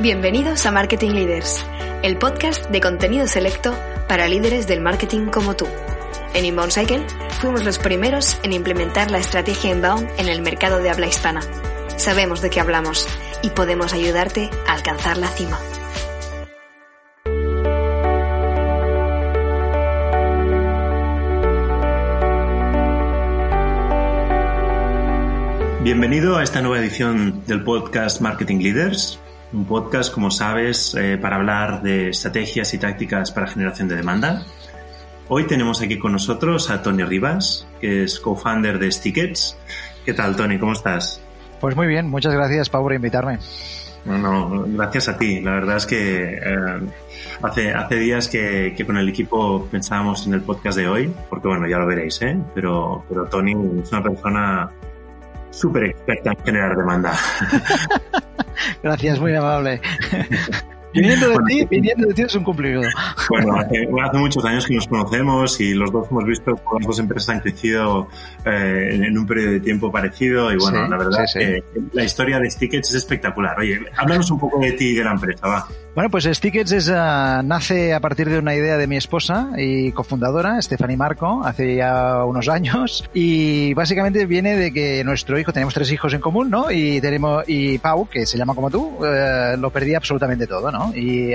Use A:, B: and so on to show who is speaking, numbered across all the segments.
A: Bienvenidos a Marketing Leaders, el podcast de contenido selecto para líderes del marketing como tú. En Inbound Cycle fuimos los primeros en implementar la estrategia Inbound en el mercado de habla hispana. Sabemos de qué hablamos y podemos ayudarte a alcanzar la cima.
B: Bienvenido a esta nueva edición del podcast Marketing Leaders, un podcast, como sabes, eh, para hablar de estrategias y tácticas para generación de demanda. Hoy tenemos aquí con nosotros a Tony Rivas, que es co-founder de Stickets. ¿Qué tal, Tony? ¿Cómo estás?
C: Pues muy bien, muchas gracias, Pau, por invitarme.
B: No, no, gracias a ti. La verdad es que eh, hace, hace días que, que, con el equipo pensábamos en el podcast de hoy, porque bueno, ya lo veréis, ¿eh? Pero, pero Tony es una persona súper experta en generar demanda.
C: Gracias, muy amable. Viniendo de ti, viniendo de ti es un cumplido.
B: Bueno, hace, hace, muchos años que nos conocemos y los dos hemos visto cómo las dos empresas han crecido eh, en un periodo de tiempo parecido y bueno,
C: Sí,
B: la verdad
C: sí,
B: que la historia de Stickets es espectacular. Oye, háblanos un poco de ti y de la empresa, va.
C: Bueno, pues Stickets es, uh, nace a partir de una idea de mi esposa y cofundadora, Stephanie Marco, hace ya unos años. Y básicamente viene de que nuestro hijo, tenemos tres hijos en común, ¿no? Y tenemos, y Pau, que se llama como tú, uh, lo perdía absolutamente todo, ¿no? Y, y,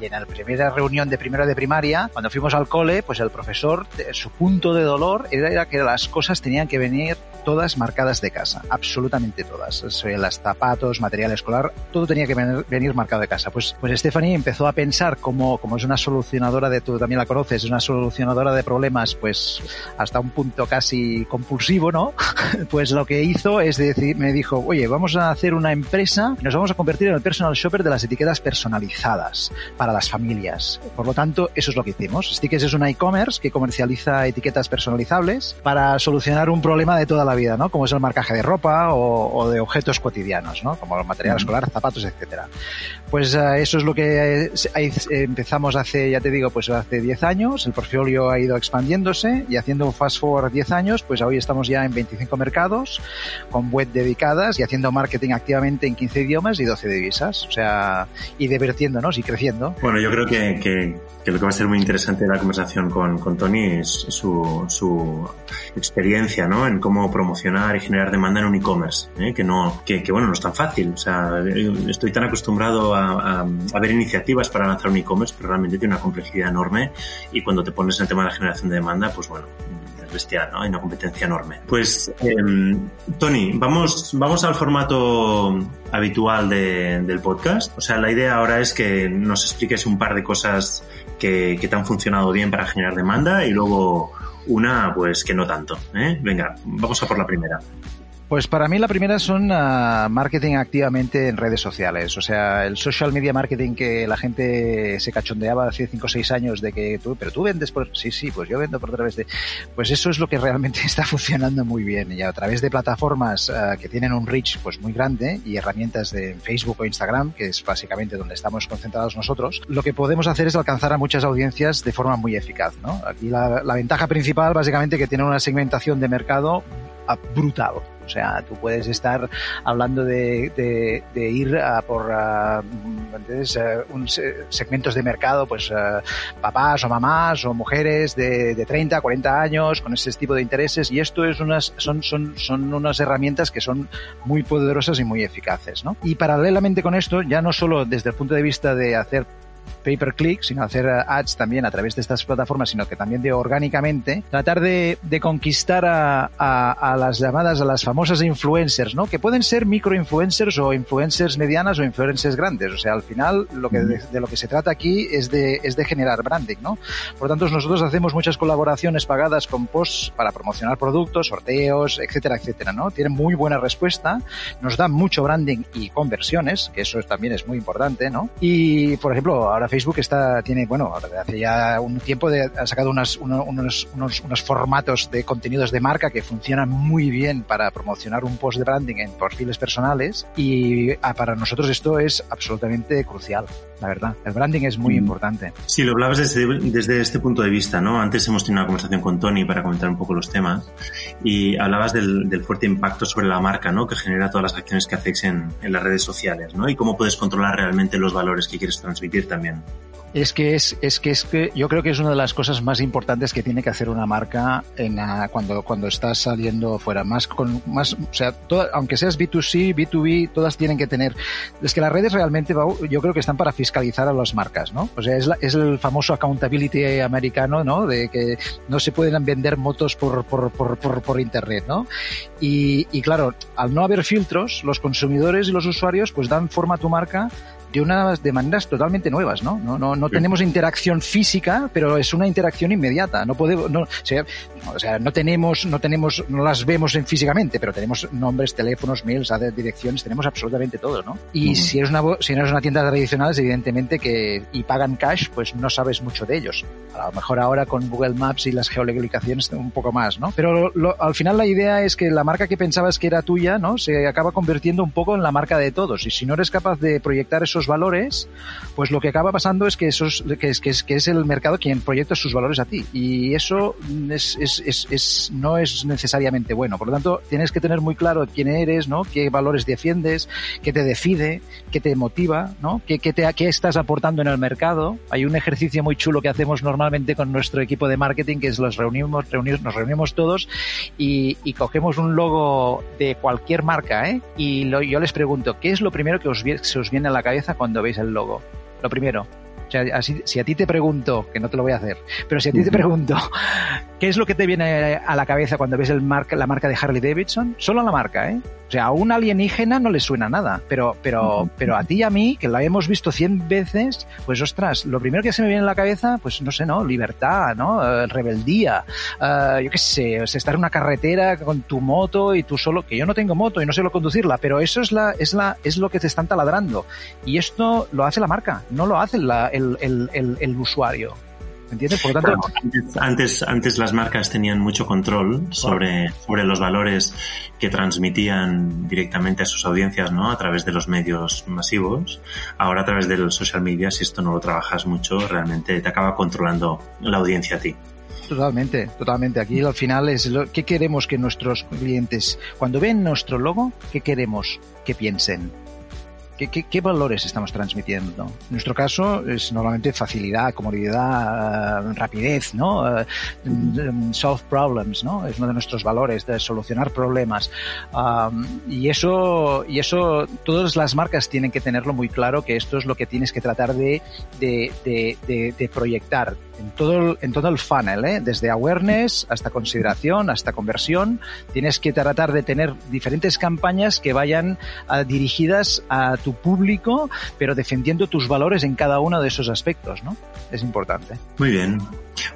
C: y, en la primera reunión de primero de primaria, cuando fuimos al cole, pues el profesor, su punto de dolor era que las cosas tenían que venir todas marcadas de casa, absolutamente todas. Las zapatos, material escolar, todo tenía que venir, venir marcado de casa. Pues pues Stephanie empezó a pensar como, como es una solucionadora de, tú también la conoces, es una solucionadora de problemas, pues hasta un punto casi compulsivo, ¿no? pues lo que hizo es decir, me dijo, oye, vamos a hacer una empresa, nos vamos a convertir en el personal shopper de las etiquetas personalizadas para las familias. Por lo tanto, eso es lo que hicimos. Stickers es una e-commerce que comercializa etiquetas personalizables para solucionar un problema de toda la vida, ¿no? Como es el marcaje de ropa o, o de objetos cotidianos, ¿no? Como el material escolar, zapatos, etcétera. Pues uh, eso es lo que eh, empezamos hace, ya te digo, pues hace 10 años. El portfolio ha ido expandiéndose y haciendo un fast forward 10 años, pues hoy estamos ya en 25 mercados con web dedicadas y haciendo marketing activamente en 15 idiomas y 12 divisas. O sea, y divirtiéndonos y creciendo.
B: Bueno, yo creo que, que, que lo que va a ser muy interesante de la conversación con, con Tony es su, su, experiencia, ¿no? En cómo promocionar y generar demanda en un e-commerce, ¿eh? que no, que, que, bueno, no es tan fácil. O sea, estoy tan acostumbrado a, a, a ver iniciativas para lanzar un e-commerce, pero realmente tiene una complejidad enorme y cuando te pones en el tema de la generación de demanda, pues bueno, bestial, ¿no? Hay una competencia enorme. Pues, eh, Tony, vamos, vamos al formato habitual de, del podcast. O sea, la idea ahora es que nos expliques un par de cosas que, que te han funcionado bien para generar demanda y luego una, pues que no tanto. ¿eh? Venga, vamos a por la primera.
C: Pues para mí la primera son uh, marketing activamente en redes sociales. O sea, el social media marketing que la gente se cachondeaba hace 5 o 6 años de que tú, pero tú vendes por... Sí, sí, pues yo vendo por través de... Pues eso es lo que realmente está funcionando muy bien. Y a través de plataformas uh, que tienen un reach pues muy grande y herramientas de Facebook o Instagram, que es básicamente donde estamos concentrados nosotros, lo que podemos hacer es alcanzar a muchas audiencias de forma muy eficaz. ¿no? Aquí la, la ventaja principal básicamente que tiene una segmentación de mercado brutal. O sea, tú puedes estar hablando de, ir a por uh, segmentos de mercado, pues uh, papás o mamás o mujeres de, de 30, 40 años con ese tipo de intereses y esto es unas, son, son, son unas herramientas que son muy poderosas y muy eficaces. ¿no? Y paralelamente con esto, ya no solo desde el punto de vista de hacer pay per click, sino hacer ads también a través de estas plataformas, sino que también de orgánicamente, tratar de, de conquistar a, a, a, las llamadas, a las famosas influencers, ¿no? Que pueden ser microinfluencers o influencers medianas o influencers grandes. O sea, al final lo que de, de, lo que se trata aquí es de, es de generar branding, ¿no? Por lo tanto, nosotros hacemos muchas colaboraciones pagadas con posts para promocionar productos, sorteos, etcétera, etcétera, ¿no? Tienen muy buena respuesta, nos dan mucho branding y conversiones, que eso también es muy importante, ¿no? Y, por ejemplo, ahora Facebook está, tiene, bueno, hace ya un tiempo de, ha sacado unas, unos, unos, unos, formatos de contenidos de marca que funcionan muy bien para promocionar un post de branding en perfiles personales y ah, para nosotros esto es absolutamente crucial, la verdad. El branding es muy mm. importante.
B: Sí, lo hablabas desde, desde este punto de vista, ¿no? Antes hemos tenido una conversación con Tony para comentar un poco los temas y hablabas del, del fuerte impacto sobre la marca, ¿no? Que genera todas las acciones que hacéis en, en las redes sociales, ¿no? Y cómo puedes controlar realmente los valores que quieres transmitir también.
C: Es que es, es que es que yo creo que es una de las cosas más importantes que tiene que hacer una marca en cuando, cuando estás saliendo fuera. Más con, más, o sea, aunque seas B2C, B2B, todas tienen que tener. Es que las redes realmente yo creo que están para fiscalizar a las marcas, ¿no? O sea, es, es el famoso accountability americano, ¿no? De que no se pueden vender motos por, por, por, por, por internet, ¿no? Y, y claro, al no haber filtros, los consumidores y los usuarios pues dan forma a tu marca de unas de maneras totalmente nuevas, ¿no? No, no, no tenemos interacción física, pero es una interacción inmediata. No podemos, no, o sea, no tenemos, no tenemos, no las vemos en físicamente, pero tenemos nombres, teléfonos, mails, direcciones, tenemos absolutamente todo, ¿no? Y si eres una, si eres una tienda tradicional, evidentemente que, y pagan cash, pues no sabes mucho de ellos. A lo mejor ahora con Google Maps y las geolocalizaciones un poco más, ¿no? Pero al final la idea es que la marca que pensabas que era tuya, ¿no? Se acaba convirtiendo un poco en la marca de todos. Y si no eres capaz de proyectar esos valores, pues lo que acaba pasando es que, esos, que, es, que, es, que es el mercado quien proyecta sus valores a ti. Y eso es, es, es, no es necesariamente bueno. Por lo tanto, tienes que tener muy claro quién eres, ¿no? qué valores defiendes, qué te decide, qué te motiva, ¿no? qué, qué, te, qué estás aportando en el mercado. Hay un ejercicio muy chulo que hacemos normalmente con nuestro equipo de marketing, que es los reunimos, reunimos nos reunimos todos y, cogemos un logo de cualquier marca ¿eh? y lo, yo les pregunto, ¿qué es lo primero que os, se os viene a la cabeza cuando veis el logo. Lo primero, si a ti te pregunto, que no te lo voy a hacer, pero si a ti te pregunto, ¿qué es lo que te viene a la cabeza cuando ves el marca, la marca de Harley Davidson? Solo la marca, ¿eh? O sea, a un alienígena no le suena nada, pero, pero, pero a ti y a mí, que la hemos visto cien veces, pues ostras, lo primero que se me viene a la cabeza, pues no sé, ¿no? Libertad, ¿no? Eh, rebeldía, uh, yo qué sé, o sea, estar en una carretera con tu moto y tú solo, que yo no tengo moto y no sé lo conducirla, pero eso es la, es la, es lo que te están taladrando. Y esto lo hace la marca, no lo hace la, el, el, usuario. ¿Entiendes? Por lo tanto,
B: antes, antes las marcas tenían mucho control sobre, sobre los valores que transmitían directamente a sus audiencias, ¿no? A través de los medios masivos. Ahora a través de los social media, si esto no lo trabajas mucho, realmente te acaba controlando la audiencia a ti.
C: Totalmente, totalmente. Aquí al final es lo que queremos que nuestros clientes, cuando ven nuestro logo, ¿qué queremos que piensen? ¿Qué, valores estamos transmitiendo? En nuestro caso es normalmente facilidad, comodidad, eh, rapidez, ¿no? Mm, solve problems, ¿no? Es uno de nuestros valores, de solucionar problemas. y eso, y eso, todas las marcas tienen que tenerlo muy claro que esto es lo que tienes que tratar de, de, de, de proyectar en todo el, en todo el funnel, ¿eh? desde awareness hasta consideración, hasta conversión. Tienes que tratar de tener diferentes campañas que vayan uh, dirigidas a tu público, pero defendiendo tus valores en cada uno de esos aspectos, ¿no? Es importante.
B: Muy bien.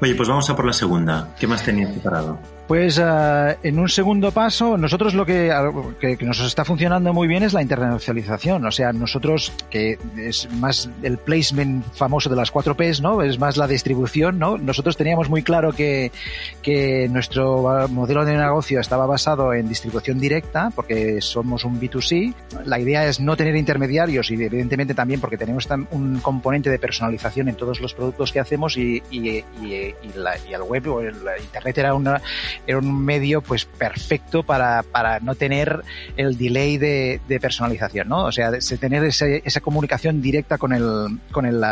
B: Oye, pues vamos a por la segunda. ¿Qué más tenías preparado?
C: Pues uh, en un segundo paso, nosotros lo que, que, nos está funcionando muy bien es la internacionalización. O sea, nosotros, que es más el placement famoso de las 4 Ps, ¿no? Es más la distribución, ¿no? Nosotros teníamos muy claro que, que nuestro modelo de negocio estaba basado en distribución directa, porque somos un B2C. La idea es no tener intermediarios y evidentemente también porque tenemos un componente de personalización en todos los productos que hacemos y, y, y, la, y el web o el internet era una era un medio pues perfecto para, para no tener el delay de, de personalización, ¿no? O sea, de, tener ese, esa comunicación directa con el, con el,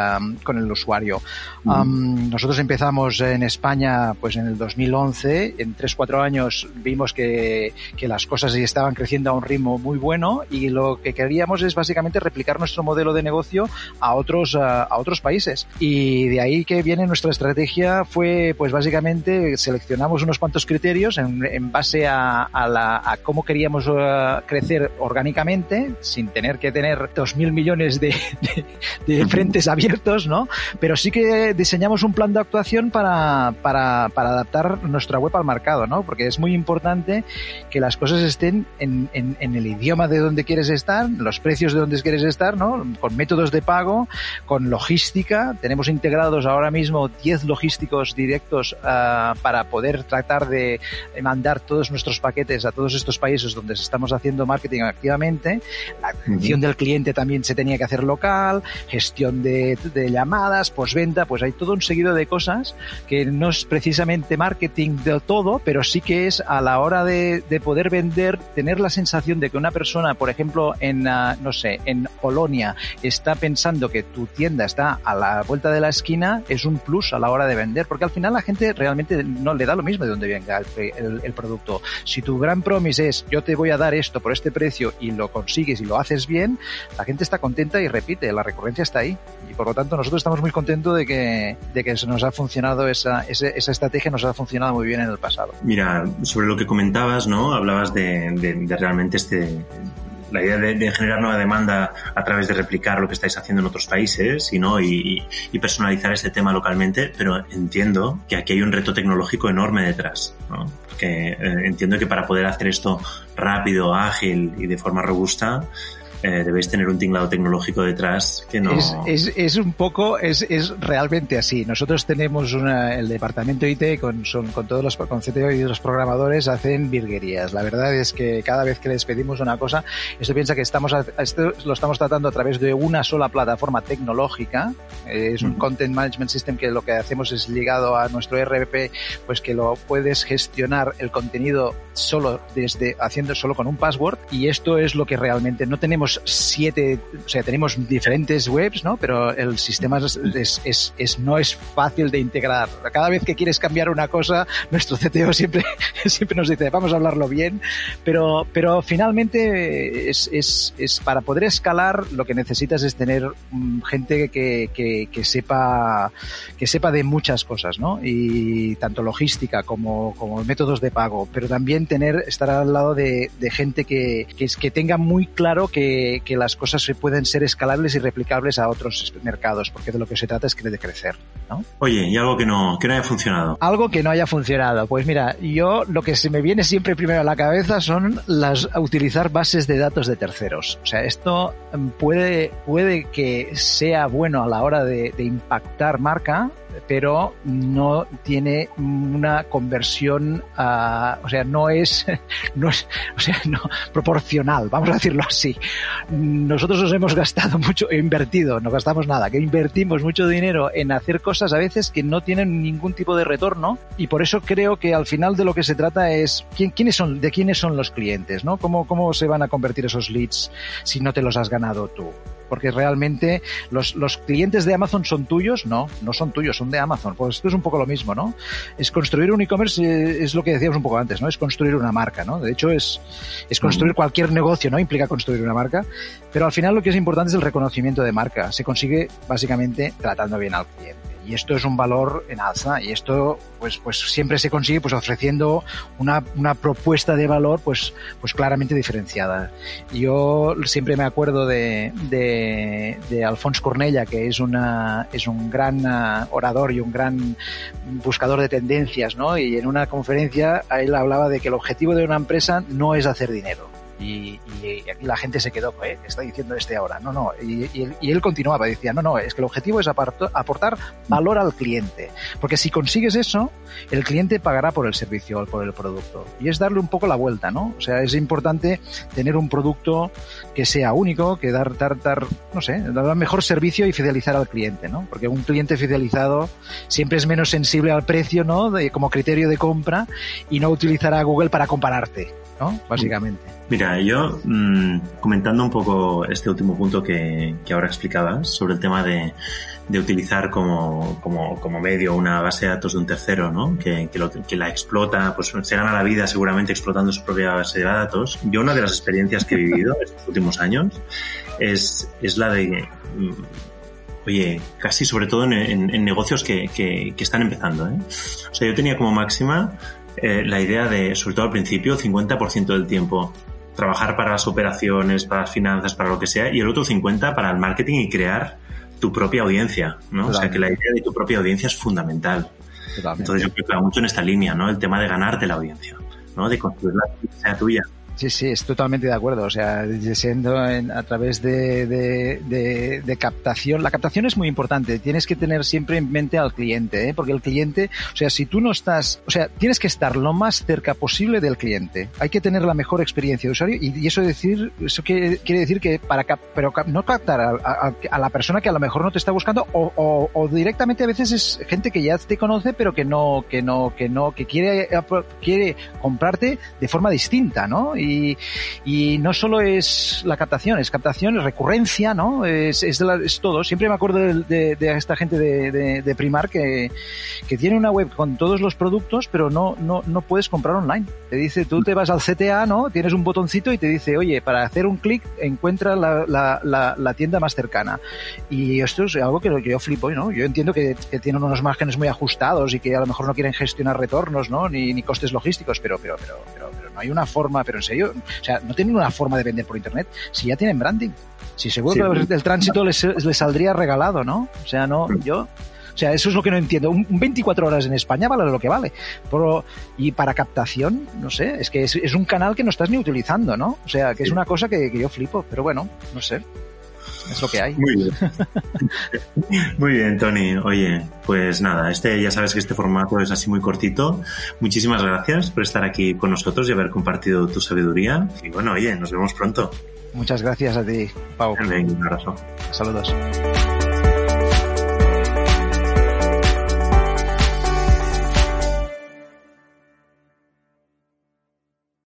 C: con el usuario. Mm. Um, nosotros empezamos en España pues en el 2011, en 3-4 años vimos que, que las cosas estaban creciendo a un ritmo muy bueno y lo que queríamos es básicamente replicar nuestro modelo de negocio a otros, a, a otros países. Y de ahí que viene nuestra estrategia fue pues básicamente seleccionamos unos cuantos criterios en, base a, la, a, cómo queríamos uh, crecer orgánicamente, sin tener que tener dos mil millones de, de, frentes abiertos, ¿no? Pero sí que diseñamos un plan de actuación para, para, para, adaptar nuestra web al mercado, ¿no? Porque es muy importante que las cosas estén en, en, en el idioma de donde quieres estar, los precios de donde quieres estar, ¿no? Con métodos de pago, con logística. Tenemos integrados ahora mismo 10 logísticos directos uh, para poder tratar de mandar todos nuestros paquetes a todos estos países donde estamos haciendo marketing activamente. La atención del cliente también se tenía que hacer local, gestión de, de llamadas, postventa, pues hay todo un seguido de cosas que no es precisamente marketing del todo, pero sí que es a la hora de, de poder vender, tener la sensación de que una persona, por ejemplo, en, uh, no sé, en Polonia está pensando que tu tienda está a la vuelta de la esquina, es un plus a la hora de vender, porque al final la gente realmente no le da lo mismo de dónde venga el, producto. Si tu gran promise es yo te voy a dar esto por este precio y lo consigues y lo haces bien, la gente está contenta y repite, la recurrencia está ahí. Y por lo tanto nosotros estamos muy contentos de que, de que nos ha funcionado esa, esa, estrategia, nos ha funcionado muy bien en el pasado.
B: Mira, sobre lo que comentabas, ¿no? Hablabas de, de realmente este la idea de, generar nueva demanda a través de replicar lo que estáis haciendo en otros países y, ¿no? y, y personalizar este tema localmente, pero entiendo que aquí hay un reto tecnológico enorme detrás. ¿no? Que eh, entiendo que para poder hacer esto rápido, ágil y de forma robusta, eh, debéis tener un tinglado tecnológico detrás que no...
C: Es, es, es un poco, es, es, realmente así. Nosotros tenemos una, el departamento IT con, son, con todos los con CTO y los programadores hacen virguerías. La verdad es que cada vez que les pedimos una cosa, esto piensa que estamos a, esto lo estamos tratando a través de una sola plataforma tecnológica. Eh, es un mm. Content Management System que lo que hacemos es ligado a nuestro RP, pues que lo puedes gestionar el contenido solo desde haciendo solo con un password y esto es lo que realmente no tenemos siete, o sea, tenemos diferentes webs, ¿no? Pero el sistema es, es, es, no es fácil de integrar. Cada vez que quieres cambiar una cosa, nuestro CTO siempre, siempre nos dice, vamos a hablarlo bien, pero, pero finalmente es, es, es para poder escalar lo que necesitas es tener um, gente que, que, que, sepa, que sepa de muchas cosas, ¿no? Y tanto logística como, como métodos de pago, pero también tener, estar al lado de, de gente que, que, que tenga muy claro que que, las cosas pueden ser escalables y replicables a otros mercados, porque de lo que se trata es que de crecer, ¿no?
B: Oye, ¿y algo que no, que no haya funcionado?
C: Algo que no haya funcionado. Pues mira, yo lo que se me viene siempre primero a la cabeza son las utilizar bases de datos de terceros. O sea, esto puede, puede que sea bueno a la hora de, de impactar marca, pero no tiene una conversión, uh, o sea, no es, no es, o sea, no proporcional, vamos a decirlo así. Nosotros nos hemos gastado mucho, invertido, no gastamos nada, que invertimos mucho dinero en hacer cosas a veces que no tienen ningún tipo de retorno y por eso creo que al final de lo que se trata es quién, quiénes son, de quiénes son los clientes, ¿no? ¿Cómo, cómo se van a convertir esos leads si no te los has ganado tú? Porque realmente los, los clientes de Amazon son tuyos, no, no son tuyos, son de Amazon. Pues esto es un poco lo mismo, ¿no? Es construir un e-commerce, eh, es lo que decíamos un poco antes, ¿no? Es construir una marca, ¿no? De hecho, es, es construir mm. cualquier negocio, ¿no? Implica construir una marca, pero al final lo que es importante es el reconocimiento de marca. Se consigue básicamente tratando bien al cliente y esto es un valor en alza y esto pues pues siempre se consigue pues ofreciendo una, una propuesta de valor pues pues claramente diferenciada yo siempre me acuerdo de, de, de Alfons Cornella que es una es un gran uh, orador y un gran buscador de tendencias ¿no? y en una conferencia él hablaba de que el objetivo de una empresa no es hacer dinero y, y, la gente se quedó, ¿eh? ¿Qué está diciendo este ahora? No, no. Y, y, y, él continuaba, decía, no, no, es que el objetivo es aportar valor al cliente. Porque si consigues eso, el cliente pagará por el servicio o por el producto. Y es darle un poco la vuelta, ¿no? O sea, es importante tener un producto que sea único, que dar, dar, dar, no sé, dar mejor servicio y fidelizar al cliente, ¿no? Porque un cliente fidelizado siempre es menos sensible al precio, ¿no? De, como criterio de compra y no utilizará Google para compararte. ¿No? Básicamente.
B: Mira, yo mmm, comentando un poco este último punto que, que ahora explicabas sobre el tema de, de utilizar como, como, como, medio una base de datos de un tercero, ¿no? Que, que, lo, que, la explota, pues se gana la vida seguramente explotando su propia base de datos. Yo una de las experiencias que he vivido estos últimos años es, es la de, mm, oye, casi sobre todo en, en, en negocios que, que, que, están empezando, ¿eh? O sea, yo tenía como máxima eh, la idea de, sobre todo al principio, 50% del tiempo trabajar para las operaciones, para las finanzas, para lo que sea, y el otro 50% para el marketing y crear tu propia audiencia, ¿no? O sea, que la idea de tu propia audiencia es fundamental. Entonces yo creo que va mucho en esta línea, ¿no? El tema de ganarte la audiencia, ¿no? De construirla sea tuya.
C: Sí, sí, es totalmente de acuerdo. O sea, siendo a través de, de, de, captación. La captación es muy importante. Tienes que tener siempre en mente al cliente, ¿eh? porque el cliente, o sea, si tú no estás, o sea, tienes que estar lo más cerca posible del cliente. Hay que tener la mejor experiencia de usuario y, eso decir, eso quiere, decir que para pero no captar a, a, la persona que a lo mejor no te está buscando o, o, o, directamente a veces es gente que ya te conoce pero que no, que no, que no, que quiere, quiere comprarte de forma distinta, ¿no? y, no solo es la captación, es captación, es recurrencia, ¿no? Es, es, es todo. Siempre me acuerdo de, de, esta gente de, de, Primar que, que, tiene una web con todos los productos, pero no, no, no puedes comprar online. Te dice, tú te vas al CTA, ¿no? Tienes un botoncito y te dice, oye, para hacer un clic encuentra la, la, la, la, tienda más cercana. Y esto es algo que, yo flipo, ¿no? Yo entiendo que, que, tienen unos márgenes muy ajustados y que a lo mejor no quieren gestionar retornos, ¿no? Ni, ni costes logísticos, pero, pero, pero, pero, pero no hay una forma, pero en serio, o sea, no tienen una forma de vender por internet si ya tienen branding. Si seguro que el tránsito les, les, saldría regalado, ¿no? O sea, no, yo. O sea, eso es lo que no entiendo. Un, 24 horas en España vale lo que vale. Pero, y para captación, no sé, es que es, es, un canal que no estás ni utilizando, ¿no? O sea, que es una cosa que, que yo flipo. Pero bueno, no sé es lo que hay.
B: Muy bien. muy bien, Tony. Oye, pues nada, este ya sabes que este formato es así muy cortito. Muchísimas gracias por estar aquí con nosotros y haber compartido tu sabiduría. Y bueno, oye, nos vemos pronto.
C: Muchas gracias a ti, Pau.
B: un abrazo.
C: Saludos.